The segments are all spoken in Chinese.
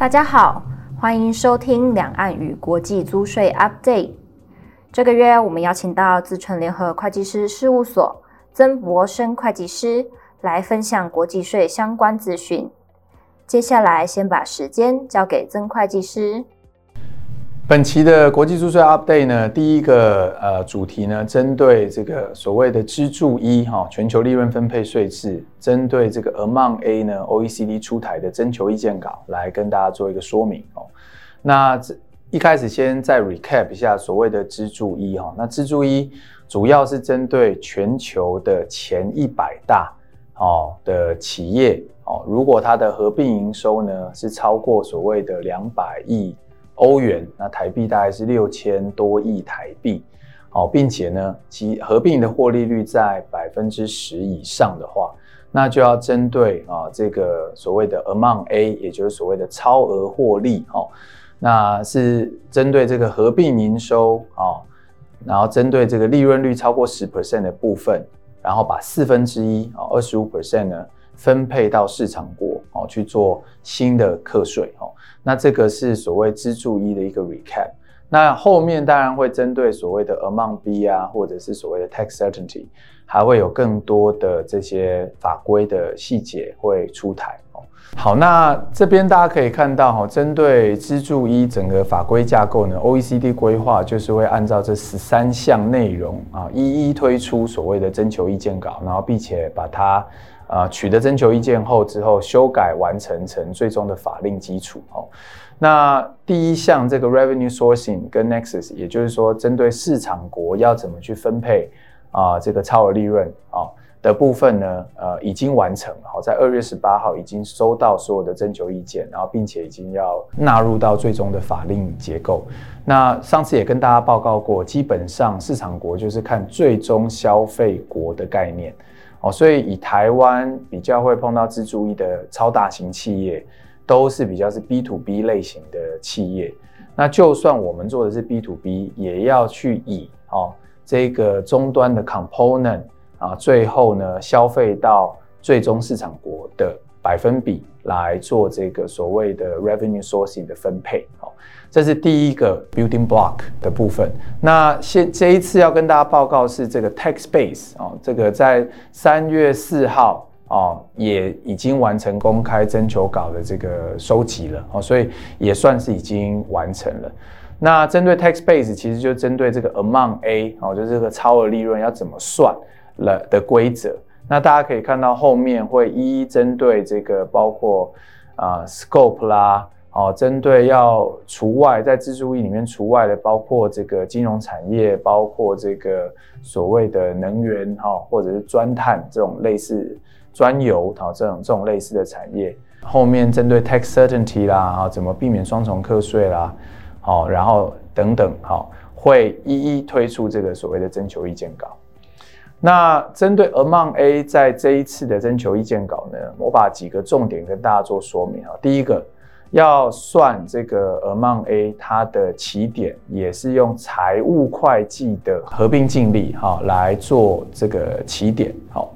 大家好，欢迎收听两岸与国际租税 Update。这个月我们邀请到自诚联合会计师事务所曾博生会计师来分享国际税相关资讯。接下来先把时间交给曾会计师。本期的国际注税 Update 呢，第一个呃主题呢，针对这个所谓的支柱一哈全球利润分配税制，针对这个 Amount A 呢，OECD 出台的征求意见稿来跟大家做一个说明哦。那这一开始先再 recap 一下所谓的支柱一哈，那支柱一主要是针对全球的前一百大哦的企业哦，如果它的合并营收呢是超过所谓的两百亿。欧元，那台币大概是六千多亿台币，好，并且呢，其合并的获利率在百分之十以上的话，那就要针对啊这个所谓的 Amount A，也就是所谓的超额获利，哦，那是针对这个合并营收啊，然后针对这个利润率超过十 percent 的部分，然后把四分之一啊二十五 percent 呢分配到市场国哦去做新的课税哦。那这个是所谓支柱一的一个 recap，那后面当然会针对所谓的 Amount B 啊，或者是所谓的 tax certainty，还会有更多的这些法规的细节会出台。好，那这边大家可以看到哈，针对支柱一整个法规架构呢，OECD 规划就是会按照这十三项内容啊，一一推出所谓的征求意见稿，然后并且把它。啊，取得征求意见后之后修改完成成最终的法令基础哦。那第一项这个 revenue sourcing 跟 nexus，也就是说针对市场国要怎么去分配啊这个超额利润啊的部分呢，呃已经完成。好，在二月十八号已经收到所有的征求意见，然后并且已经要纳入到最终的法令结构。那上次也跟大家报告过，基本上市场国就是看最终消费国的概念。哦，所以以台湾比较会碰到支柱一的超大型企业，都是比较是 B to B 类型的企业。那就算我们做的是 B to B，也要去以哦这个终端的 component 啊，最后呢消费到最终市场国的百分比来做这个所谓的 revenue sourcing 的分配。好这是第一个 building block 的部分。那现这一次要跟大家报告是这个 tax base 哦，这个在三月四号哦也已经完成公开征求稿的这个收集了哦，所以也算是已经完成了。那针对 tax base 其实就针对这个 amount A 哦，就是这个超额利润要怎么算了的规则。那大家可以看到后面会一一针对这个包括啊、scope 啦。哦，针对要除外，在支柱一里面除外的，包括这个金融产业，包括这个所谓的能源哈，或者是钻探这种类似钻油哈这种这种类似的产业。后面针对 tax certainty 啦，啊，怎么避免双重课税啦，好，然后等等，好，会一一推出这个所谓的征求意见稿。那针对 Amount A 在这一次的征求意见稿呢，我把几个重点跟大家做说明啊。第一个。要算这个 Amount A，它的起点也是用财务会计的合并净利哈来做这个起点。好，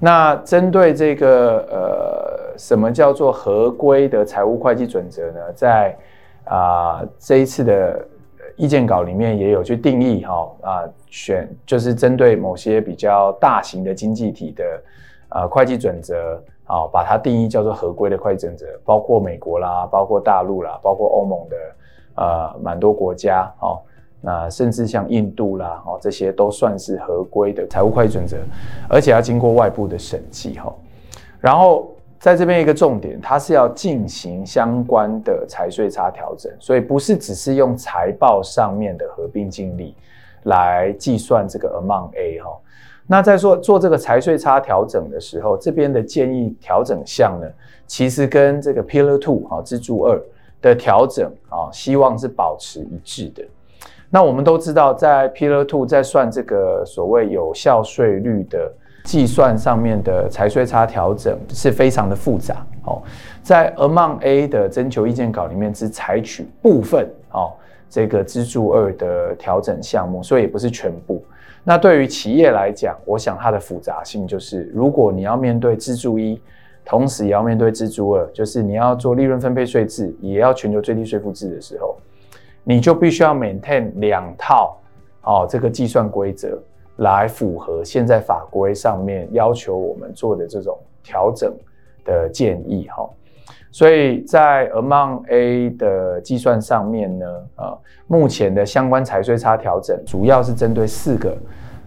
那针对这个呃，什么叫做合规的财务会计准则呢？在啊、这一次的意见稿里面也有去定义哈啊，选就是针对某些比较大型的经济体的啊、呃、会计准则。好，把它定义叫做合规的会计准则，包括美国啦，包括大陆啦，包括欧盟的呃蛮多国家哦，那甚至像印度啦哦，这些都算是合规的财务会计准则，而且要经过外部的审计哈。然后在这边一个重点，它是要进行相关的财税差调整，所以不是只是用财报上面的合并净利来计算这个 Amount A 哈。那在做做这个财税差调整的时候，这边的建议调整项呢，其实跟这个 Pillar Two 哈支柱二的调整啊，希望是保持一致的。那我们都知道，在 Pillar Two 在算这个所谓有效税率的计算上面的财税差调整是非常的复杂哦。在 Amount A 的征求意见稿里面只采取部分哦这个支柱二的调整项目，所以也不是全部。那对于企业来讲，我想它的复杂性就是，如果你要面对支柱一同时也要面对支柱二，就是你要做利润分配税制，也要全球最低税负制的时候，你就必须要 maintain 两套哦这个计算规则来符合现在法规上面要求我们做的这种调整的建议哈。所以在 Amount A 的计算上面呢，呃，目前的相关财税差调整主要是针对四个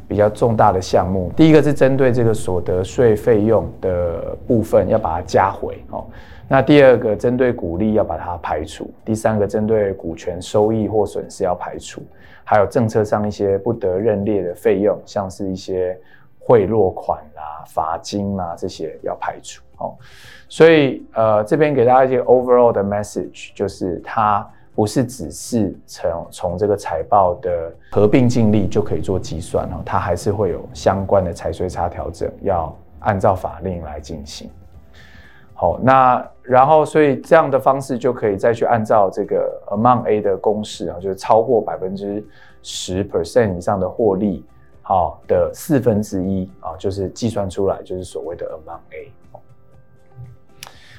比较重大的项目。第一个是针对这个所得税费用的部分，要把它加回哦。那第二个针对股利要把它排除。第三个针对股权收益或损失要排除。还有政策上一些不得认列的费用，像是一些贿赂款啦、罚金啦这些要排除哦。所以，呃，这边给大家一些 overall 的 message，就是它不是只是从从这个财报的合并净利就可以做计算哦，它还是会有相关的财税差调整，要按照法令来进行。好，那然后所以这样的方式就可以再去按照这个 Amount A 的公式啊，就是超过百分之十 percent 以上的获利，好，的四分之一啊，就是计算出来就是所谓的 Amount A。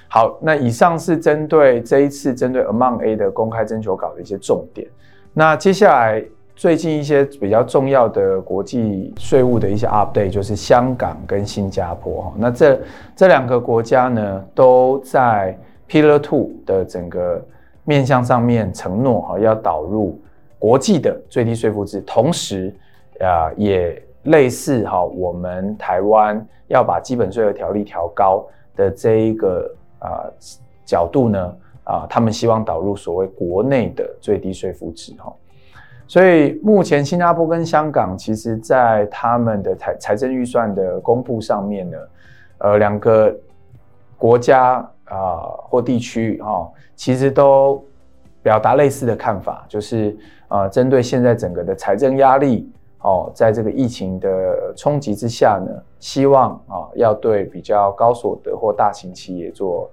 好，那以上是针对这一次针对 Amount A 的公开征求稿的一些重点。那接下来最近一些比较重要的国际税务的一些 update，就是香港跟新加坡哈。那这这两个国家呢，都在 Pillar Two 的整个面向上面承诺哈，要导入国际的最低税负制，同时啊，也类似哈，我们台湾要把基本税额条例调高的这一个。啊、角度呢？啊、他们希望导入所谓国内的最低税负制哈。所以目前新加坡跟香港，其实在他们的财财政预算的公布上面呢，呃，两个国家啊、或地区啊、哦，其实都表达类似的看法，就是呃，针对现在整个的财政压力哦，在这个疫情的冲击之下呢，希望啊要对比较高所得或大型企业做。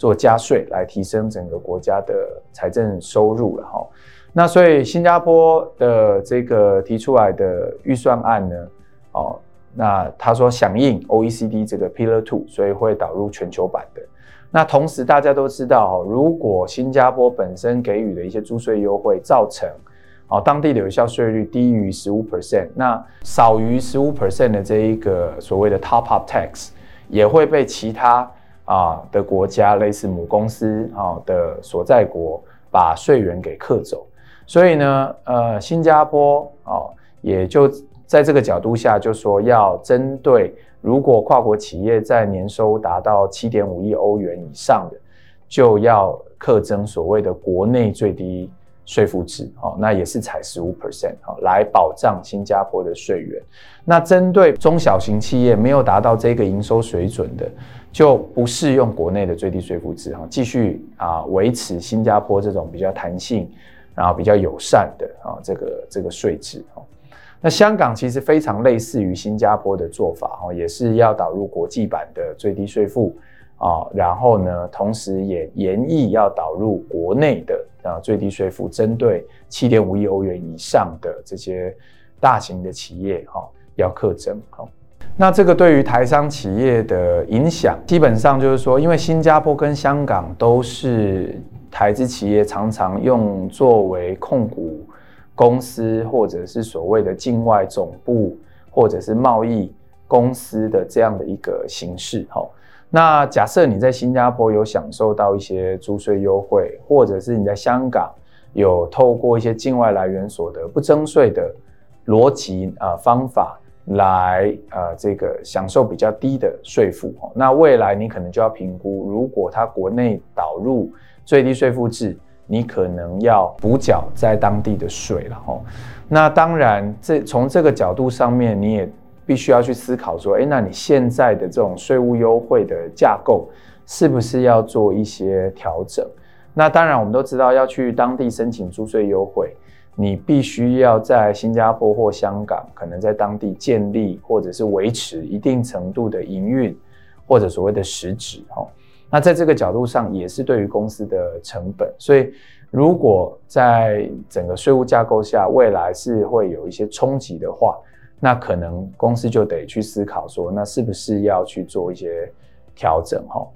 做加税来提升整个国家的财政收入了哈，那所以新加坡的这个提出来的预算案呢，哦，那他说响应 OECD 这个 Pillar Two，所以会导入全球版的。那同时大家都知道，如果新加坡本身给予的一些租税优惠造成哦当地的有效税率低于十五 percent，那少于十五 percent 的这一个所谓的 Top Up Tax 也会被其他。啊的国家类似母公司啊的所在国把税源给克走，所以呢，呃，新加坡啊也就在这个角度下就说要针对如果跨国企业在年收达到七点五亿欧元以上的，就要课征所谓的国内最低税负制，哦，那也是采十五 percent，哦，来保障新加坡的税源。那针对中小型企业没有达到这个营收水准的。就不适用国内的最低税负制哈，继续啊维持新加坡这种比较弹性，然后比较友善的啊这个这个税制哈。那香港其实非常类似于新加坡的做法哈，也是要导入国际版的最低税负啊，然后呢，同时也研议要导入国内的啊最低税负，针对七点五亿欧元以上的这些大型的企业哈要课征哈。那这个对于台商企业的影响，基本上就是说，因为新加坡跟香港都是台资企业常常用作为控股公司，或者是所谓的境外总部，或者是贸易公司的这样的一个形式。哈，那假设你在新加坡有享受到一些租税优惠，或者是你在香港有透过一些境外来源所得不征税的逻辑啊方法。来，呃，这个享受比较低的税负，那未来你可能就要评估，如果它国内导入最低税负制，你可能要补缴在当地的税了哈。那当然，这从这个角度上面，你也必须要去思考说，诶，那你现在的这种税务优惠的架构，是不是要做一些调整？那当然，我们都知道要去当地申请租税优惠。你必须要在新加坡或香港，可能在当地建立或者是维持一定程度的营运，或者所谓的实质哈。那在这个角度上，也是对于公司的成本。所以，如果在整个税务架构下，未来是会有一些冲击的话，那可能公司就得去思考说，那是不是要去做一些调整哈。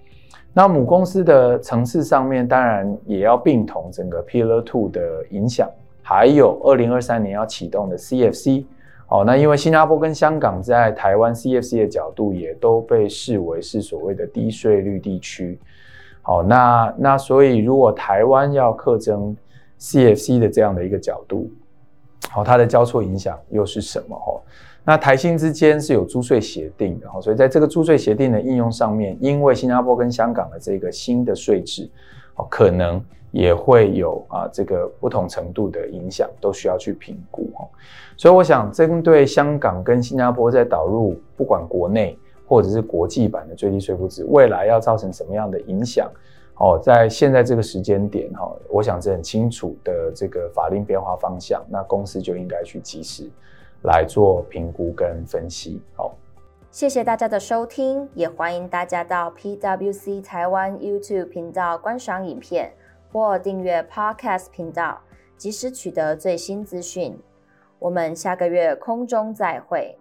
那母公司的层次上面，当然也要并同整个 Pillar Two 的影响，还有二零二三年要启动的 CFC。哦，那因为新加坡跟香港在台湾 CFC 的角度也都被视为是所谓的低税率地区。好，那那所以如果台湾要课征 CFC 的这样的一个角度，好，它的交错影响又是什么？哈，那台新之间是有租税协定的，所以在这个租税协定的应用上面，因为新加坡跟香港的这个新的税制，哦，可能也会有啊这个不同程度的影响，都需要去评估，哦。所以我想针对香港跟新加坡在导入不管国内或者是国际版的最低税负制，未来要造成什么样的影响？哦，在现在这个时间点哈，我想是很清楚的这个法令变化方向，那公司就应该去及时来做评估跟分析。好，谢谢大家的收听，也欢迎大家到 PWC 台湾 YouTube 频道观赏影片或订阅 Podcast 频道，及时取得最新资讯。我们下个月空中再会。